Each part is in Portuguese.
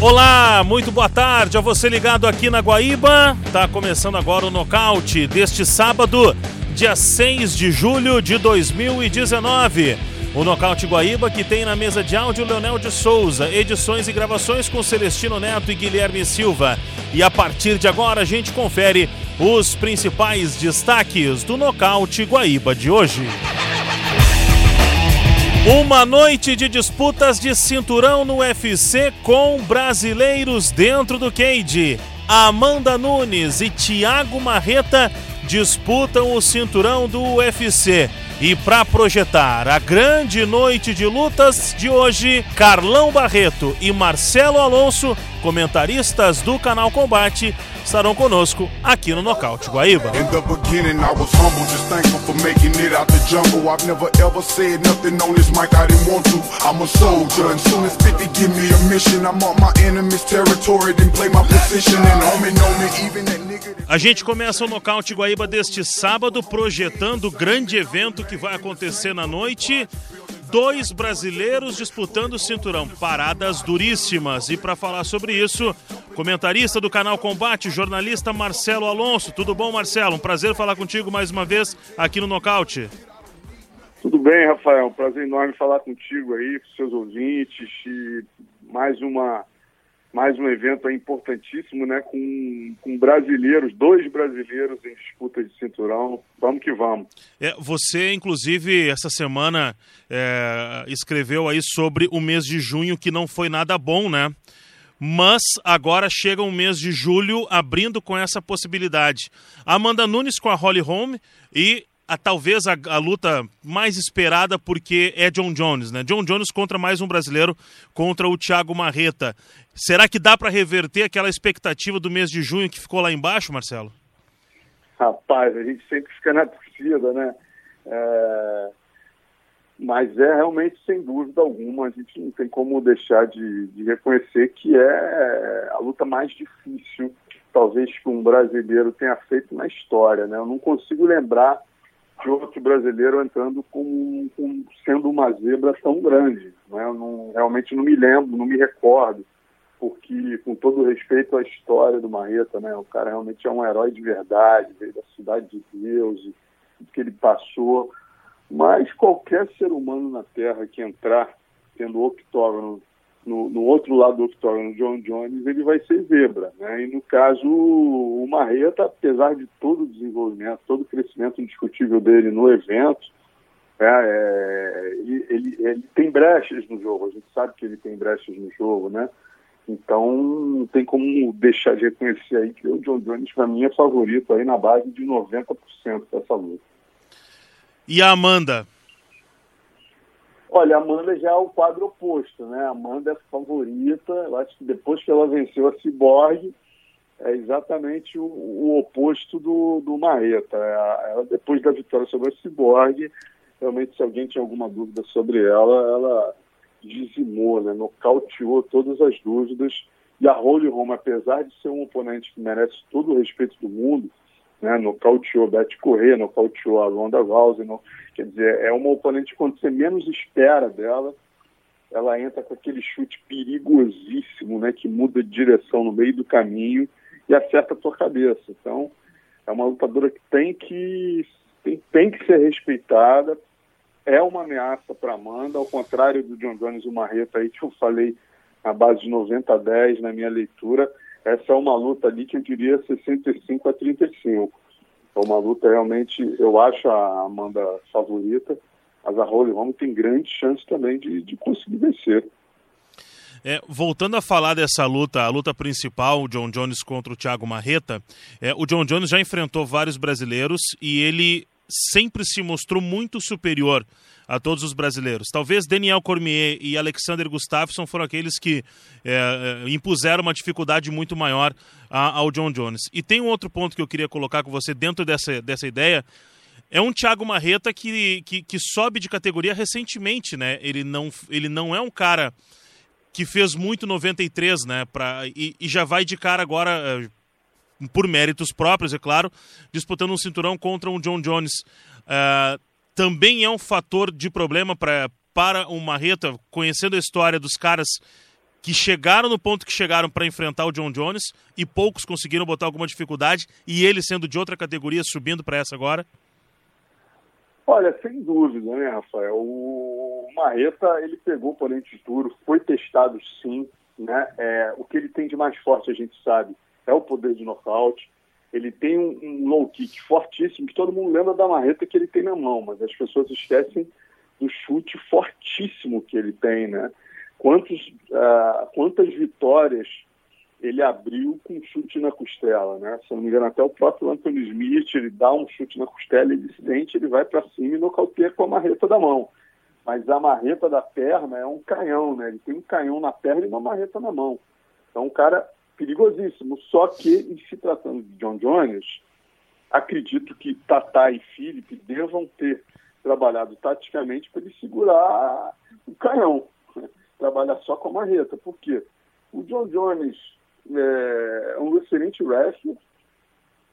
Olá, muito boa tarde a você ligado aqui na Guaíba. Tá começando agora o nocaute deste sábado, dia 6 de julho de 2019. O Nocaute Guaíba que tem na mesa de áudio Leonel de Souza, edições e gravações com Celestino Neto e Guilherme Silva. E a partir de agora a gente confere os principais destaques do Nocaute Guaíba de hoje. Uma noite de disputas de cinturão no UFC com brasileiros dentro do cage. Amanda Nunes e Thiago Marreta disputam o cinturão do UFC. E para projetar a grande noite de lutas de hoje, Carlão Barreto e Marcelo Alonso, comentaristas do canal Combate, estarão conosco aqui no Nocaute Guaíba. In the beginning I was humble, just thankful for making it out the jungle. I've never ever said nothing on this mic I didn't want to. I'm a soldier, and soon as 50 give me a mission, I'm on my enemy's territory, then play my position. And homie know me, even that nigga... A gente começa o Nocaute Guaíba deste sábado, projetando o grande evento que vai acontecer na noite dois brasileiros disputando o cinturão. Paradas duríssimas. E para falar sobre isso, comentarista do canal Combate, jornalista Marcelo Alonso. Tudo bom, Marcelo? Um prazer falar contigo mais uma vez aqui no Nocaute. Tudo bem, Rafael. Prazer enorme falar contigo aí, com seus ouvintes. E mais uma mais um evento importantíssimo, né? Com, com brasileiros, dois brasileiros em disputa de cinturão. Vamos que vamos. É, você, inclusive, essa semana é, escreveu aí sobre o mês de junho que não foi nada bom, né? Mas agora chega um mês de julho abrindo com essa possibilidade. Amanda Nunes com a Holly Holm e a, talvez a, a, luta mais esperada porque é John Jones, né? John Jones contra mais um brasileiro contra o Thiago Marreta. Será que dá para reverter aquela expectativa do mês de junho que ficou lá embaixo, Marcelo? Rapaz, a gente sempre fica na torcida, né? É... Mas é realmente, sem dúvida alguma, a gente não tem como deixar de, de reconhecer que é a luta mais difícil, talvez, que um brasileiro tenha feito na história, né? Eu não consigo lembrar outro brasileiro entrando com, com, sendo uma zebra tão grande. Né? Eu não, realmente não me lembro, não me recordo, porque, com todo respeito à história do Marreta, né? o cara realmente é um herói de verdade, veio da cidade de Deus, e tudo que ele passou. Mas qualquer ser humano na Terra que entrar tendo octógono no, no, outro lado do octógono, John Jones, ele vai ser zebra. Né? E no caso, o Marreta, apesar de todo o desenvolvimento, todo o crescimento indiscutível dele no evento, é, é, ele, ele, ele, tem brechas no jogo, a gente sabe que ele tem brechas no jogo, né? Então, não tem como deixar de reconhecer aí que o John Jones, para mim, é favorito aí na base de 90% dessa luta. E a Amanda? Olha, a Amanda já é o quadro oposto, né? A Amanda é favorita, eu acho que depois que ela venceu a Cyborg, é exatamente o, o oposto do, do Marreta. É ela, depois da vitória sobre a Cyborg, realmente se alguém tinha alguma dúvida sobre ela, ela dizimou, né? nocauteou todas as dúvidas. E a Holly Holm, apesar de ser um oponente que merece todo o respeito do mundo, né? nocauteou Beth Corrêa, nocauteou a Ronda Rousey, quer dizer, é uma oponente quando você menos espera dela, ela entra com aquele chute perigosíssimo, né, que muda de direção no meio do caminho e acerta a tua cabeça. Então, é uma lutadora que tem que tem, tem que ser respeitada, é uma ameaça para Amanda, ao contrário do John Jones e o Marreta aí que eu falei na base de 90 a 10 na minha leitura, essa é uma luta ali que eu diria 65 a 35. É uma luta realmente, eu acho a Amanda favorita, mas a Holly Holm tem grande chance também de, de conseguir vencer. É, voltando a falar dessa luta, a luta principal, o John Jones contra o Thiago Marreta, é, o John Jones já enfrentou vários brasileiros e ele sempre se mostrou muito superior a todos os brasileiros. Talvez Daniel Cormier e Alexander Gustafsson foram aqueles que é, é, impuseram uma dificuldade muito maior a, ao John Jones. E tem um outro ponto que eu queria colocar com você dentro dessa, dessa ideia. É um Thiago Marreta que, que, que sobe de categoria recentemente, né? Ele não, ele não é um cara que fez muito 93, né? Pra, e, e já vai de cara agora é, por méritos próprios, é claro, disputando um cinturão contra um John Jones. Uh, também é um fator de problema pra, para o Marreta, conhecendo a história dos caras que chegaram no ponto que chegaram para enfrentar o John Jones e poucos conseguiram botar alguma dificuldade e ele sendo de outra categoria subindo para essa agora? Olha, sem dúvida, né, Rafael? O Marreta, ele pegou oponente duro, foi testado sim, né? É, o que ele tem de mais forte, a gente sabe, é o poder de nocaute. Ele tem um, um low kick fortíssimo, que todo mundo lembra da marreta que ele tem na mão, mas as pessoas esquecem do chute fortíssimo que ele tem, né? Quantos, uh, quantas vitórias ele abriu com chute na costela, né? Se não me engano, até o próprio Anthony Smith, ele dá um chute na costela, ele sente, ele vai para cima e nocauteia com a marreta da mão. Mas a marreta da perna é um canhão, né? Ele tem um canhão na perna e uma marreta na mão. Então, um cara perigosíssimo. Só que, em se tratando de John Jones, acredito que Tatá e Felipe devam ter trabalhado taticamente para ele segurar o canhão, né? trabalhar só com a marreta. Por quê? O John Jones é um excelente wrestler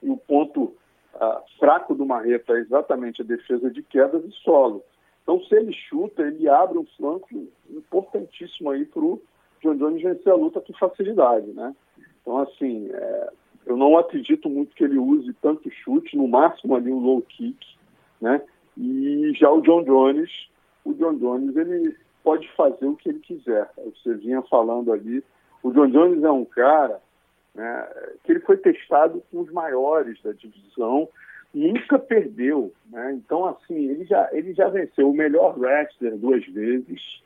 e o ponto ah, fraco do Marreta é exatamente a defesa de quedas e solo. Então, se ele chuta, ele abre um flanco importantíssimo aí para o John Jones vencer a luta com facilidade, né? Então, assim, é, eu não acredito muito que ele use tanto chute, no máximo ali um low kick, né? E já o John Jones, o John Jones, ele pode fazer o que ele quiser. Você vinha falando ali, o John Jones é um cara né, que ele foi testado com os maiores da divisão, nunca perdeu. Né? Então, assim, ele já, ele já venceu o melhor wrestler duas vezes,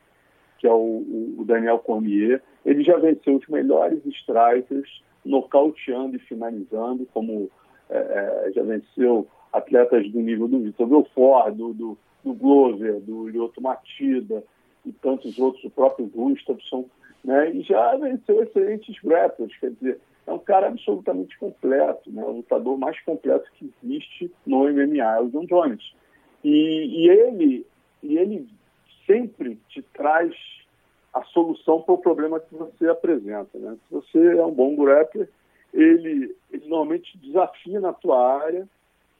que é o, o Daniel Cormier. Ele já venceu os melhores strikers, nocauteando e finalizando, como é, é, já venceu atletas do nível do Vitor Belfort, do, do, do Glover, do Lyoto Matida e tantos outros, o próprio Gustafsson, né? e já venceu excelentes grapplers, quer dizer, é um cara absolutamente completo, né? o lutador mais completo que existe no MMA, é o John Jones. E, e, ele, e ele sempre te traz a solução para o problema que você apresenta. Né? Se você é um bom grappler, ele, ele normalmente desafia na tua área,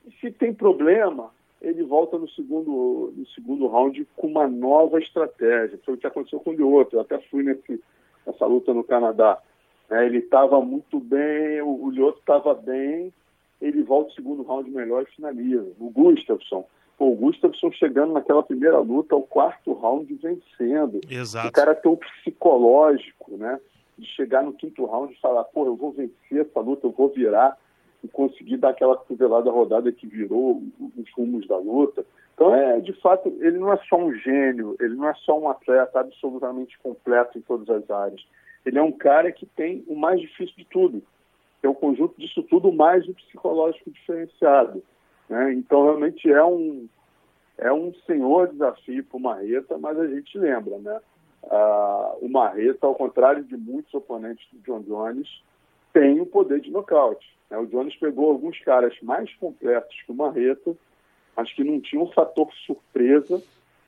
e se tem problema, ele volta no segundo, no segundo round com uma nova estratégia. Foi o que aconteceu com o Lyoto. Eu até fui nesse, nessa luta no Canadá. É, ele estava muito bem, o, o Lyoto estava bem, ele volta o segundo round melhor e finaliza. O Gustafsson, o Gustafsson chegando naquela primeira luta, o quarto round vencendo. Exato. O cara tem um psicológico, né? De chegar no quinto round e falar, pô, eu vou vencer essa luta, eu vou virar e conseguir dar aquela cotovelada rodada que virou os rumos da luta. Então, é, de fato, ele não é só um gênio, ele não é só um atleta absolutamente completo em todas as áreas. Ele é um cara que tem o mais difícil de tudo, que é o conjunto disso tudo mais o psicológico diferenciado. Né? Então, realmente é um, é um senhor desafio para o Marreta, mas a gente lembra, né? Ah, o Marreta, ao contrário de muitos oponentes do John Jones, tem o poder de nocaute. Né? O Jones pegou alguns caras mais completos que o Marreta, mas que não tinham um fator surpresa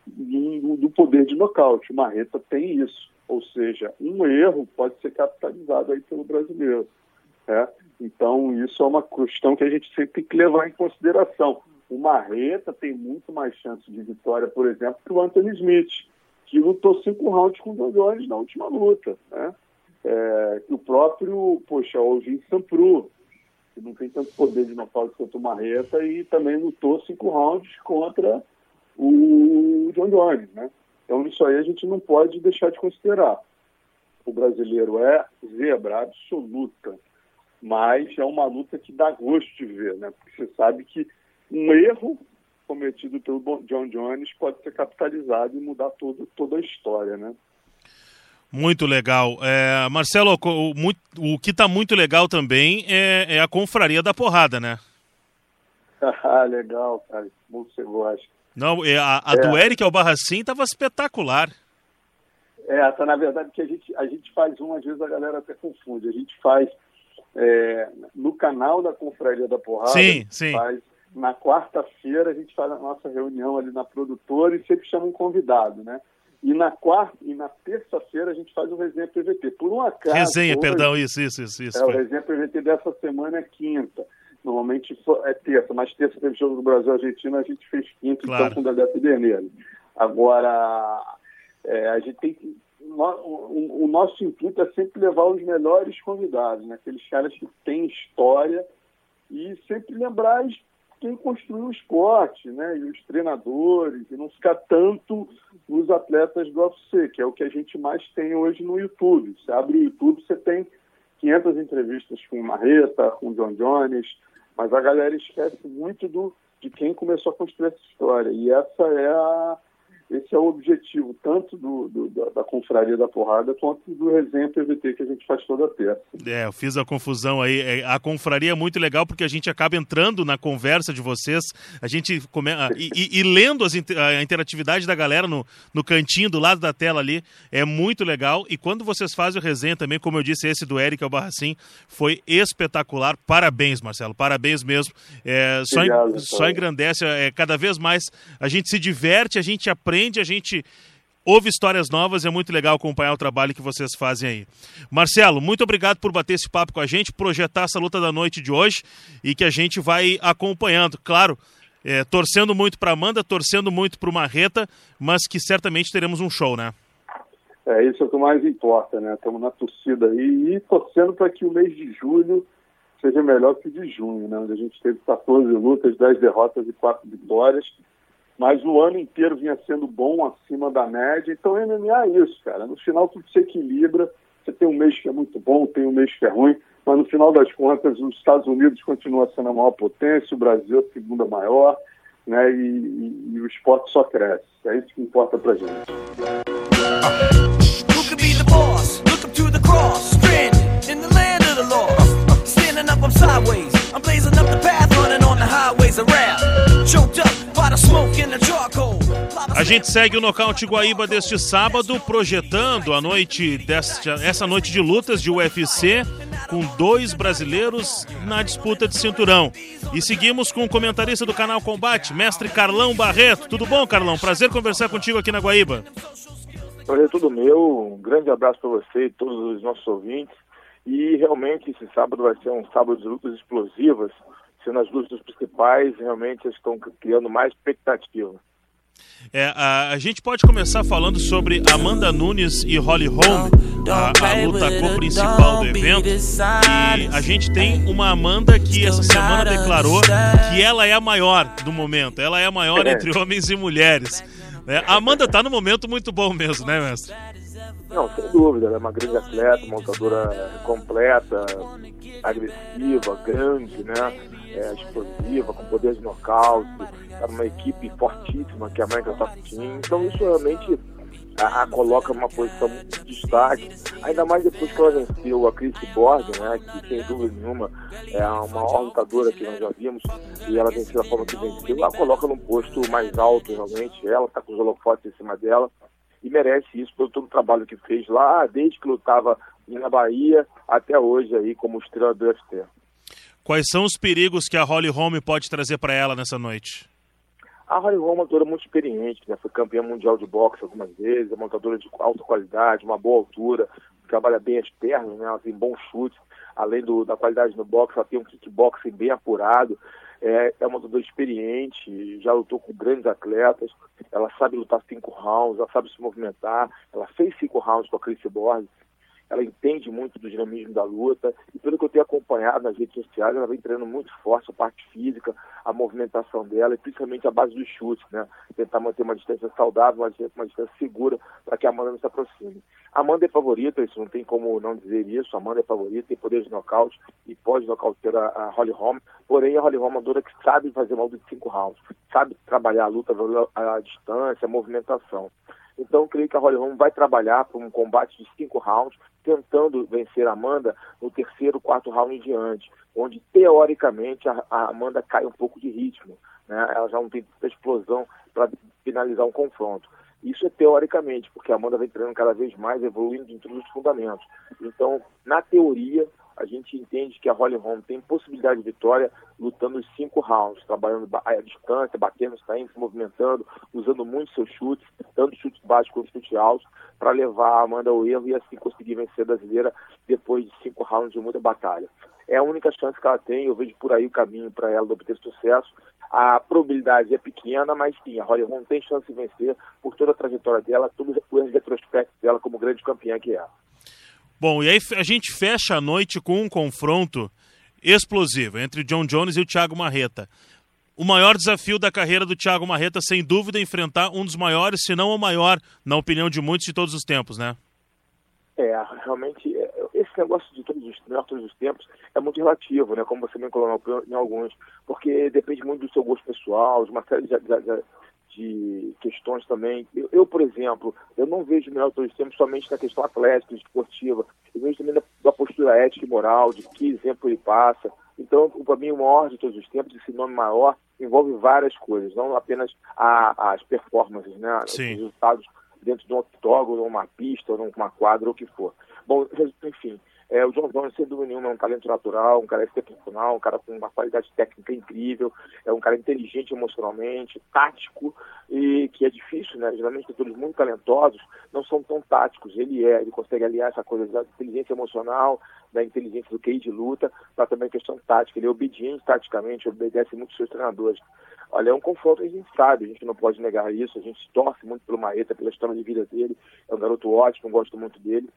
do, do poder de nocaute. O Marreta tem isso. Ou seja, um erro pode ser capitalizado aí pelo brasileiro. Né? Então, isso é uma questão que a gente sempre tem que levar em consideração. O Marreta tem muito mais chance de vitória, por exemplo, que o Anthony Smith, que lutou cinco rounds com o Jones na última luta. Né? É, que o próprio, poxa, o Sampru, que não tem tanto poder de nocaute quanto o Marreta, e também lutou cinco rounds contra o John Jones, né? Então isso aí a gente não pode deixar de considerar. O brasileiro é zebra absoluta, mas é uma luta que dá gosto de ver, né? Porque você sabe que um erro cometido pelo John Jones pode ser capitalizado e mudar todo, toda a história, né? Muito legal. É, Marcelo, o, o que está muito legal também é, é, a confraria da porrada, né? ah, legal, cara. Muito você gosta. Não, é, a, a é. do Eric ao Barracim estava espetacular. É, tá, na verdade que a gente, a gente faz uma, às vezes a galera até confunde. A gente faz é, no canal da Confraria da Porrada. Sim, sim. Faz, na quarta-feira a gente faz a nossa reunião ali na produtora e sempre chama um convidado, né? E na quarta e na terça-feira a gente faz o resenha PVT. Por um acaso. Resenha, hoje, perdão, isso, isso, isso. isso é, o resenha PVT dessa semana é quinta. Normalmente é terça, mas terça teve jogo do Brasil Argentina, a gente fez quinta, então, claro. então com o Dedé Pederneiro. Agora, é, a gente tem o, o, nosso intuito é sempre levar os melhores convidados, né? aqueles caras que têm história, e sempre lembrar quem construiu o esporte, né? E os treinadores, e não ficar tanto nos atletas do UFC, que é o que a gente mais tem hoje no YouTube. Você abre o YouTube, você tem 500 entrevistas com Marreta, com John Jones, mas a galera esquece muito do, de quem começou a construir essa história. E essa é a, esse é o objetivo, tanto do, do da, da, Confraria da Porrada quanto do Resenha PVT que a gente faz toda terça. É, eu fiz a confusão aí. É, a Confraria é muito legal porque a gente acaba entrando na conversa de vocês, a gente come... e, e, e lendo as, a interatividade da galera no, no cantinho do lado da tela ali, é muito legal. E quando vocês fazem o resenha também, como eu disse, esse do Eric Albarracin foi espetacular. Parabéns, Marcelo, parabéns mesmo. É, só, Obrigado, só engrandece, é, cada vez mais a gente se diverte, a gente aprende aprende, a gente ouve histórias novas, é muito legal acompanhar o trabalho que vocês fazem aí. Marcelo, muito obrigado por bater esse papo com a gente, projetar essa luta da noite de hoje e que a gente vai acompanhando. Claro, é, torcendo muito para Amanda, torcendo muito para o Marreta, mas que certamente teremos um show, né? É, isso é o que mais importa, né? Estamos na torcida aí e torcendo para que o mês de julho seja melhor que o de junho, né? Onde a gente teve 14 lutas, 10 derrotas e 4 vitórias mas o ano inteiro vinha sendo bom, acima da média. Então, MMA é isso, cara. No final, tudo se equilibra. Você tem um mês que é muito bom, tem um mês que é ruim, mas no final das contas, os Estados Unidos continua sendo a maior potência, o Brasil a segunda maior, né? E, e, e o esporte só cresce. É isso que importa pra gente. Choked up a gente segue o nocaute Guaíba deste sábado, projetando a noite desta, essa noite de lutas de UFC com dois brasileiros na disputa de cinturão. E seguimos com o comentarista do canal Combate, mestre Carlão Barreto. Tudo bom, Carlão? Prazer conversar contigo aqui na Guaíba. Prazer tudo meu. Um grande abraço para você e todos os nossos ouvintes. E realmente esse sábado vai ser um sábado de lutas explosivas sendo as lutas principais, realmente estão criando mais expectativa. É, a, a, gente pode começar falando sobre Amanda Nunes e Holly Holm, a, a luta co-principal do evento. E a gente tem uma Amanda que essa semana declarou que ela é a maior do momento. Ela é a maior entre homens e mulheres. É, a Amanda está no momento muito bom mesmo, né, mestre? Não, sem dúvida. Ela é uma grande atleta, montadora completa, agressiva, grande, né? É, explosiva, com poder de nocaute, está numa equipe fortíssima que a American Top Team. Então isso realmente a, a, coloca numa posição muito de destaque, ainda mais depois que ela venceu a Chris Borg, né, que sem dúvida nenhuma é a maior lutadora que nós já vimos, e ela venceu da forma que venceu, ela coloca num posto mais alto realmente, ela está com os holofotes em cima dela, e merece isso pelo todo o trabalho que fez lá, desde que lutava na Bahia até hoje aí como estrela do UFC. Quais são os perigos que a Holly Holm pode trazer para ela nessa noite? A Holly Holm é uma montadora muito experiente, né? foi campeã mundial de boxe algumas vezes, é montadora de alta qualidade, uma boa altura, trabalha bem as pernas, né? ela tem bons chutes, além do, da qualidade no boxe, ela tem um kickboxing bem apurado, é, é uma montadora experiente, já lutou com grandes atletas, ela sabe lutar cinco rounds, ela sabe se movimentar, ela fez cinco rounds com a Chris Borges, ela entende muito do dinamismo da luta e pelo que eu tenho acompanhado nas redes sociais, ela vem treinando muito forte a parte física, a movimentação dela e principalmente a base dos chutes, né? Tentar manter uma distância saudável, uma, uma distância segura para que a Amanda não se aproxime. A Amanda é favorita, isso não tem como não dizer isso, a Amanda é favorita, tem poder de nocaute e pode nocautear a, a Holly Holm, porém a Holly Holm é uma dura que sabe fazer mal de cinco rounds, sabe trabalhar a luta, a, a distância, a movimentação. Então, creio que a Holly Holm vai trabalhar para um combate de cinco rounds, tentando vencer a Amanda no terceiro, quarto round em diante, onde, teoricamente, a, a Amanda cai um pouco de ritmo. Né? Ela já não tem tanta explosão para finalizar um confronto. Isso é teoricamente, porque a Amanda vem treinando cada vez mais, evoluindo em todos os fundamentos. Então, na teoria, a gente entende que a Holly Holm tem possibilidade de vitória lutando os cinco rounds, trabalhando a distância, batendo, saindo, se movimentando, usando muito seus chutes, tanto chutes baixos quanto chutes altos, para levar a Amanda ao erro e assim conseguir vencer a brasileira depois de cinco rounds de muita batalha. É a única chance que ela tem, eu vejo por aí o caminho para ela obter sucesso. a probabilidade é pequena, mas sim, a Holly Holm tem chance de vencer por toda a trajetória dela, todo o retrospecto dela como grande campeã que é. Bom, e aí a gente fecha a noite com um confronto explosivo entre John Jones e o Thiago Marreta. O maior desafio da carreira do Thiago Marreta, sem dúvida, é enfrentar um dos maiores, se não o maior, na opinião de muitos, de todos os tempos, né? É, realmente, é, esse negócio de todos os, melhor todos os tempos é muito relativo, né? Como você bem colocou em alguns, porque depende muito do seu gosto pessoal, de uma série de, de questões também. Eu, eu, por exemplo, eu não vejo o melhor todos os tempos somente na questão atlética, esportiva. Eu vejo também da, da postura ética e moral, de que exemplo ele passa. Então, para mim, o maior de todos os tempos, esse nome maior, envolve várias coisas, não apenas a, as performances, né? Sim. Os resultados dentro de um octógono, uma pista, uma quadra, ou o que for. Bom, enfim, é, o John Jones, sem dúvida nenhuma, é um talento natural, um cara excepcional, um cara com uma qualidade técnica incrível, é um cara inteligente emocionalmente, tático, e que é difícil, né? Geralmente, atores muito talentosos não são tão táticos. Ele é, ele consegue aliar essa coisa da inteligência emocional, da inteligência do QI de luta, para também questão tática. Ele é obediente taticamente, obedece muito seus treinadores. Olha, é um confronto que a gente sabe, a gente não pode negar isso, a gente torce muito pelo Maeta, pela história de vida dele, é um garoto ótimo, gosto muito dele,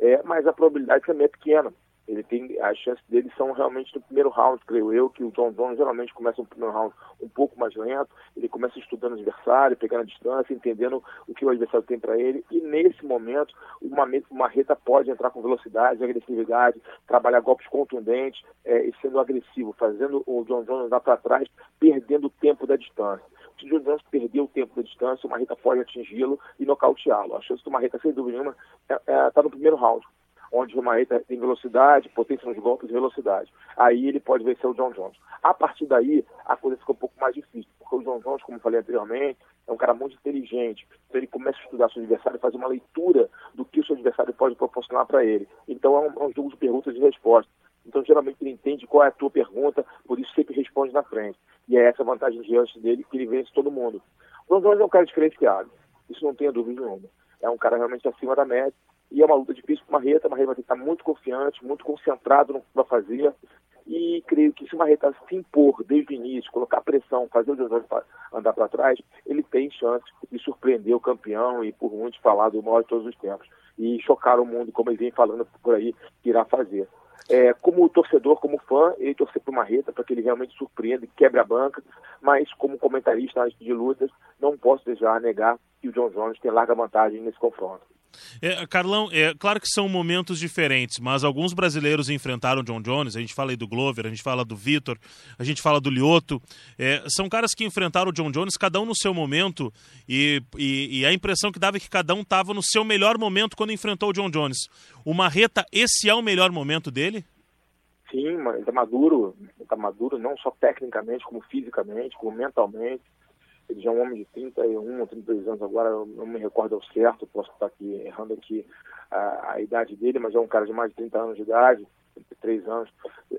é, mas a probabilidade também é pequena. Ele tem, as chances dele são realmente no primeiro round, creio eu, que o John Jones geralmente começa no primeiro round um pouco mais lento, ele começa estudando o adversário, pegando a distância, entendendo o que o adversário tem para ele, e nesse momento uma, uma reta pode entrar com velocidade, agressividade, trabalhar golpes contundentes é, e sendo agressivo, fazendo o John Jones andar para trás, perdendo o tempo da distância. Se o John Jones perder o tempo da distância, o Marreta pode atingi-lo e nocauteá-lo. A chance do Marreta, sem dúvida nenhuma, está é, é, tá no primeiro round onde o Maeta tem velocidade, potência nos golpes e velocidade. Aí ele pode vencer o John Jones. A partir daí, a coisa fica um pouco mais difícil, porque o John Jones, como eu falei anteriormente, é um cara muito inteligente. Então ele começa a estudar seu adversário e faz uma leitura do que o seu adversário pode proporcionar para ele. Então é um, é um jogo de perguntas e respostas. Então, geralmente, ele entende qual é a tua pergunta, por isso sempre responde na frente. E é essa a vantagem diante dele, que ele vence todo mundo. O John Jones é um cara diferenciado. Isso não tenha dúvida nenhuma. É um cara realmente acima da média e é uma luta difícil para o Marreta. O Marreta vai ter que estar muito confiante, muito concentrado no que vai fazer. E creio que se o Marreta se impor desde o início, colocar pressão, fazer o Josué andar para trás, ele tem chance de surpreender o campeão e, por muitos, falar do maior de todos os tempos. E chocar o mundo, como ele vem falando por aí, que irá fazer. É, como torcedor, como fã, ele torcer para o Marreta para que ele realmente surpreenda e quebre a banca, mas como comentarista de lutas, não posso deixar negar que o John Jones tem larga vantagem nesse confronto. É, Carlão, é claro que são momentos diferentes, mas alguns brasileiros enfrentaram John Jones. A gente fala aí do Glover, a gente fala do Vitor, a gente fala do Lioto. É, são caras que enfrentaram o John Jones, cada um no seu momento, e, e, e a impressão que dava é que cada um estava no seu melhor momento quando enfrentou o John Jones. O Marreta, esse é o melhor momento dele? Sim, mas está maduro, está maduro não só tecnicamente, como fisicamente, como mentalmente ele já é um homem de 31 ou 32 anos agora, eu não me recordo ao certo, posso estar aqui errando aqui a, a, idade dele, mas é um cara de mais de 30 anos de idade, 33 anos,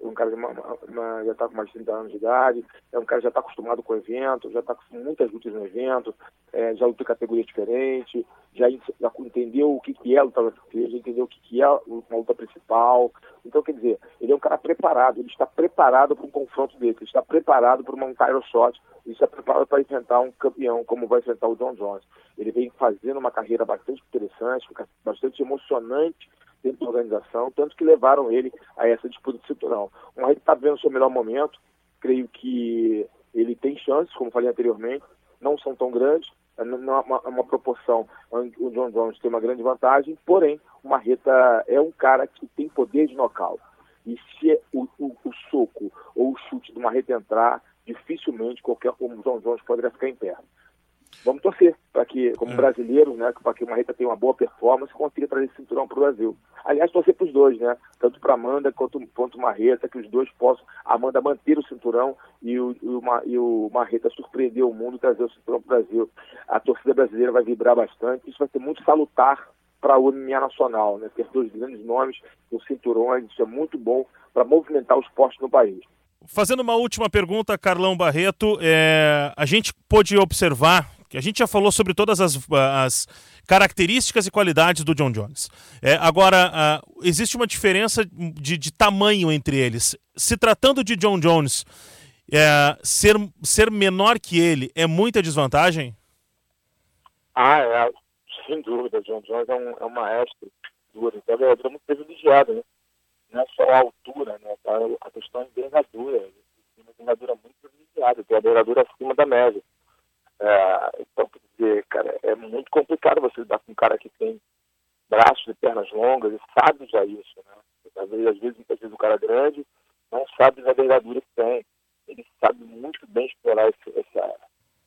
um cara uma, uma, já está com mais de 30 anos de idade, é um cara que já está acostumado com o evento, já está com muitas lutas no evento, é, já lutou categoria diferente, já, já entendeu o que, que é luta já entendeu o que, que é uma luta principal. Então, quer dizer, ele é um cara preparado, ele está preparado para um confronto dele, ele está preparado para um title shot, ele está preparado para enfrentar um campeão como vai enfrentar o John Jones. Ele vem fazendo uma carreira bastante interessante, bastante emocionante dentro da organização, tanto que levaram ele a essa disputa cinturão. O Marreta está vendo o seu melhor momento, creio que ele tem chances, como falei anteriormente, não são tão grandes, é uma, uma proporção onde o John Jones tem uma grande vantagem, porém, o Marreta é um cara que tem poder de nocaute. E se o, o, o soco ou o chute do Marreta entrar, dificilmente qualquer como o John Jones poderia ficar em pé vamos torcer para que, como é. brasileiros, né, para que o Marreta tenha uma boa performance e consiga trazer esse cinturão para o Brasil. Aliás, torcer para os dois, né? Tanto para Amanda quanto para o Marreta, que os dois possam, Amanda manter o cinturão e o, e o, e o Marreta surpreender o mundo e trazer o cinturão para o Brasil. A torcida brasileira vai vibrar bastante, isso vai ser muito salutar para a MMA nacional, né? Ter dois grandes nomes no cinturão, isso é muito bom para movimentar o esporte no país. Fazendo uma última pergunta, Carlão Barreto, é, a gente pôde observar que a gente já falou sobre todas as, as características e qualidades do John Jones. É, agora, uh, existe uma diferença de, de, tamanho entre eles. Se tratando de John Jones, É, ser, ser menor que ele é muita desvantagem? Ah, é, sem dúvida. John Jones é um, é um maestro duro. Então, ele é muito privilegiado, né? Não é só a altura, né? Tá? A questão é envergadura. Tem uma envergadura muito privilegiada, tem a envergadura acima da média. É, então, quer dizer, cara, é muito complicado você lidar com um cara que tem braços e pernas longas e sabe já isso, né? Às vezes, às vezes, muitas vezes o cara grande não sabe da envergadura que tem. Ele sabe muito bem explorar esse, essa,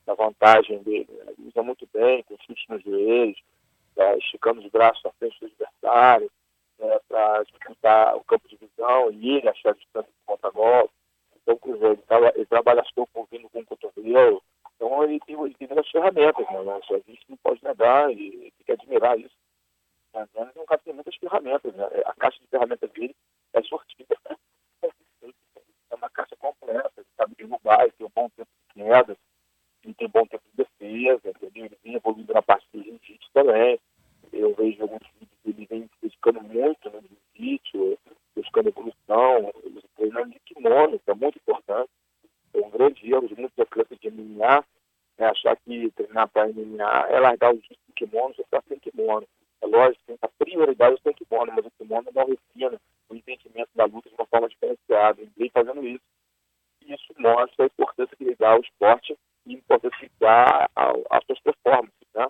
essa vantagem dele. Né? Ele usa muito bem, com chute nos joelhos, é, esticando os braços à frente do adversário, é, para disputar o campo de visão e ele achar a distância de contra-golpe. Então, quer dizer, ele, ele trabalha soco vindo com o cotovelo. Então, ele tem, ele tem ferramentas, né? Isso a gente não pode negar e tem que admirar isso. Mas ele é um cara que tem muitas ferramentas, né? A caixa de ferramentas dele é sortida. É uma caixa completa, ele sabe derrubar, ele tem um bom tempo de queda, ele tem bom tempo de defesa? Ele vem evoluindo na parte do jiu-jitsu também. Eu vejo alguns vídeos dele vem se dedicando muito no jiu-jitsu, buscando evolução, treinando de kimono, que é muito importante. É um grande erro de muitos atletas de MMA, é achar para MMA é largar o jiu-jitsu kimono, você está sem kimono. É lógico, a prioridade do kimono, mas o kimono não refina o entendimento da luta de uma forma diferenciada. Ele vem fazendo isso. E isso mostra a importância que ele dá ao esporte e a importância que dá às suas performances. Né?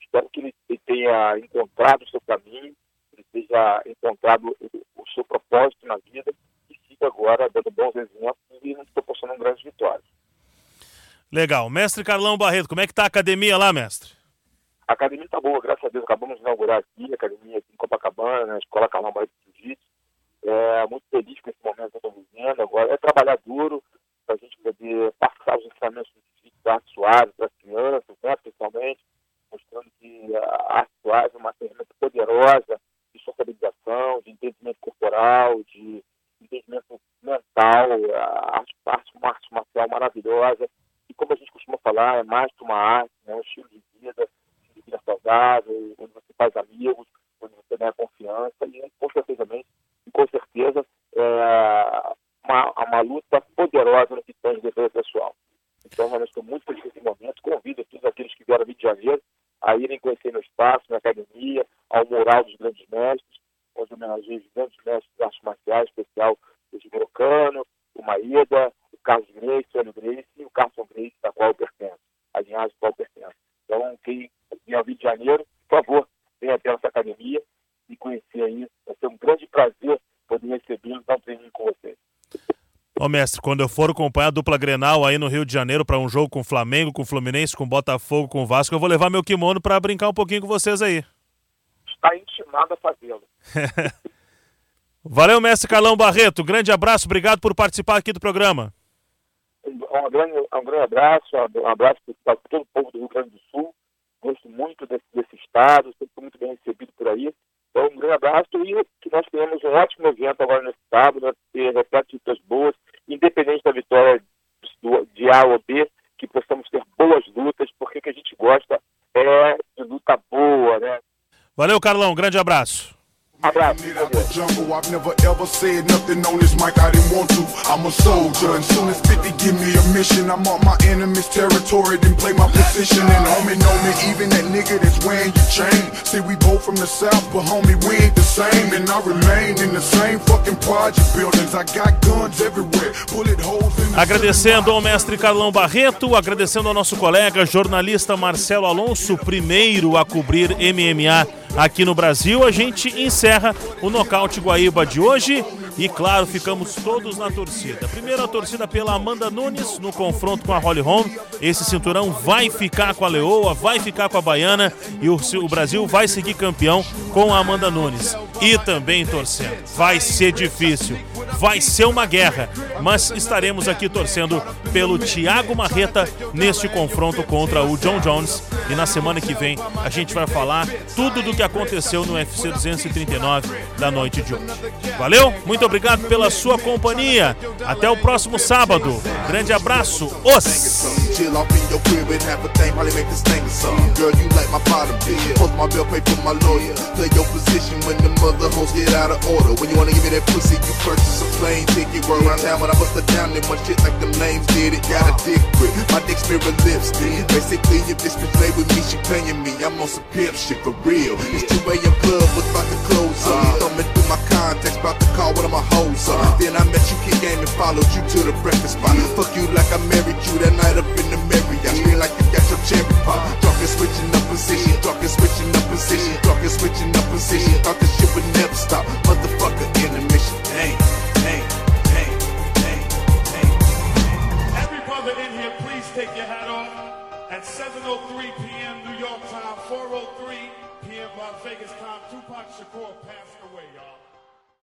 Espero que ele, ele tenha encontrado o seu caminho, ele tenha encontrado o, o seu propósito na vida e siga agora dando bons exemplos e nos proporcionando grandes vitórias. Legal. Mestre Carlão Barreto, como é que está a academia lá, mestre? A academia está boa, graças a Deus. Acabamos de inaugurar aqui, a academia aqui em Copacabana, na Escola Carlão Barreto de Jiu-Jitsu. É, muito feliz com esse momento que estamos vivendo. Agora é trabalhar duro para a gente poder passar os ensinamentos do jiu-jitsu da arte suave para as crianças, né, principalmente, mostrando que a arte suave é uma ferramenta poderosa de socialização, de entendimento corporal, de entendimento mental, a arte, arte marcial maravilhosa. E como a gente costuma falar, é mais que uma arte, é um estilo de vida, vida saudável, onde você faz amigos, onde você ganha confiança e, com certeza, e com certeza é uma, uma luta poderosa no que de defesa pessoal. Então, realmente estou muito feliz nesse momento. Convido todos aqueles que vieram ao Rio de Janeiro a irem conhecer meu espaço, minha academia, ao Mural dos Grandes Mestres, onde homenageei os grandes mestres de artes marciais, especial o Jimiro Cano, o Maeda, Carlos Grace, o Hélio Grace e o Carson Grace, da qual eu pertenço, a linhagem da qual eu pertenço. Então, quem vier ao Rio de Janeiro, por favor, venha até nossa academia e conhecer aí. Vai ser um grande prazer poder recebê-los, dar um treininho com vocês. Ô mestre, quando eu for acompanhar a dupla Grenal aí no Rio de Janeiro para um jogo com o Flamengo, com o Fluminense, com o Botafogo, com o Vasco, eu vou levar meu kimono para brincar um pouquinho com vocês aí. Está intimado a fazê-lo. Valeu, mestre Carlão Barreto. Grande abraço, obrigado por participar aqui do programa. Um grande, um grande abraço, um abraço para todo o povo do Rio Grande do Sul. Gosto muito desse, desse estado, sempre fui muito bem recebido por aí. Então, um grande abraço e que nós tenhamos um ótimo evento agora nesse sábado, né, repleto de boas, independente da vitória de A ou B, que possamos ter boas lutas, porque o que a gente gosta é de luta boa, né? Valeu, Carlão, grande abraço. Abraço. jungle. I've never ever said nothing on this mic I didn't want to. I'm a soldier, and soon as 50 give me a mission, I'm on my enemy's territory, then play my position. And homie know me, even that nigga that's See, we both from the south, but homie, we ain't the same. And I remain in the same fucking project buildings. I got guns everywhere, bullet holes in the Agradecendo ao mestre Carlão Barreto, agradecendo ao nosso colega jornalista Marcelo Alonso, primeiro a cobrir MMA aqui no Brasil. A gente encerra o Nocaute Guaíba de hoje e, claro, ficamos todos na torcida. Primeiro a torcida pela Amanda Nunes no confronto com a Holly Holm. Esse cinturão vai ficar com a Leoa, vai ficar com a Baiana e o, o Brasil vai seguir campeão com a Amanda Nunes. E também torcendo. Vai ser difícil, vai ser uma guerra, mas estaremos aqui torcendo pelo Thiago Marreta neste confronto contra o John Jones e na semana que vem a gente vai falar tudo do que aconteceu no UFC 239 da noite de hoje. Valeu? Muito obrigado pela sua companhia. Até o próximo sábado. Grande abraço. Os. Get out of order. When you wanna give me that pussy, you purchase a plane ticket. Roll around town when I bust a down, then my shit like them names did it. Got a dick grip, my dick's mirror lipstick. Basically, if this bitch play with me, she paying me. I'm on some pimp shit for real. It's 2 a.m. club, was about to close up. Uh-huh. Thumbing through my contacts, about to call one of my hoes up. Uh-huh. Then I met you, kid game, and followed you to the breakfast spot. Fuck you like I married you that night up in the Marriott. Feel like you got your cherry pop. And switching up position, and switching up position, and switching up position. Thought this shit would never stop. Motherfucker intermission. Dang, dang, dang, dang, dang. Every brother in here, please take your hat off. At 7.03 p.m. New York time, 4.03 p.m. Las Vegas time, Tupac Shakur passed.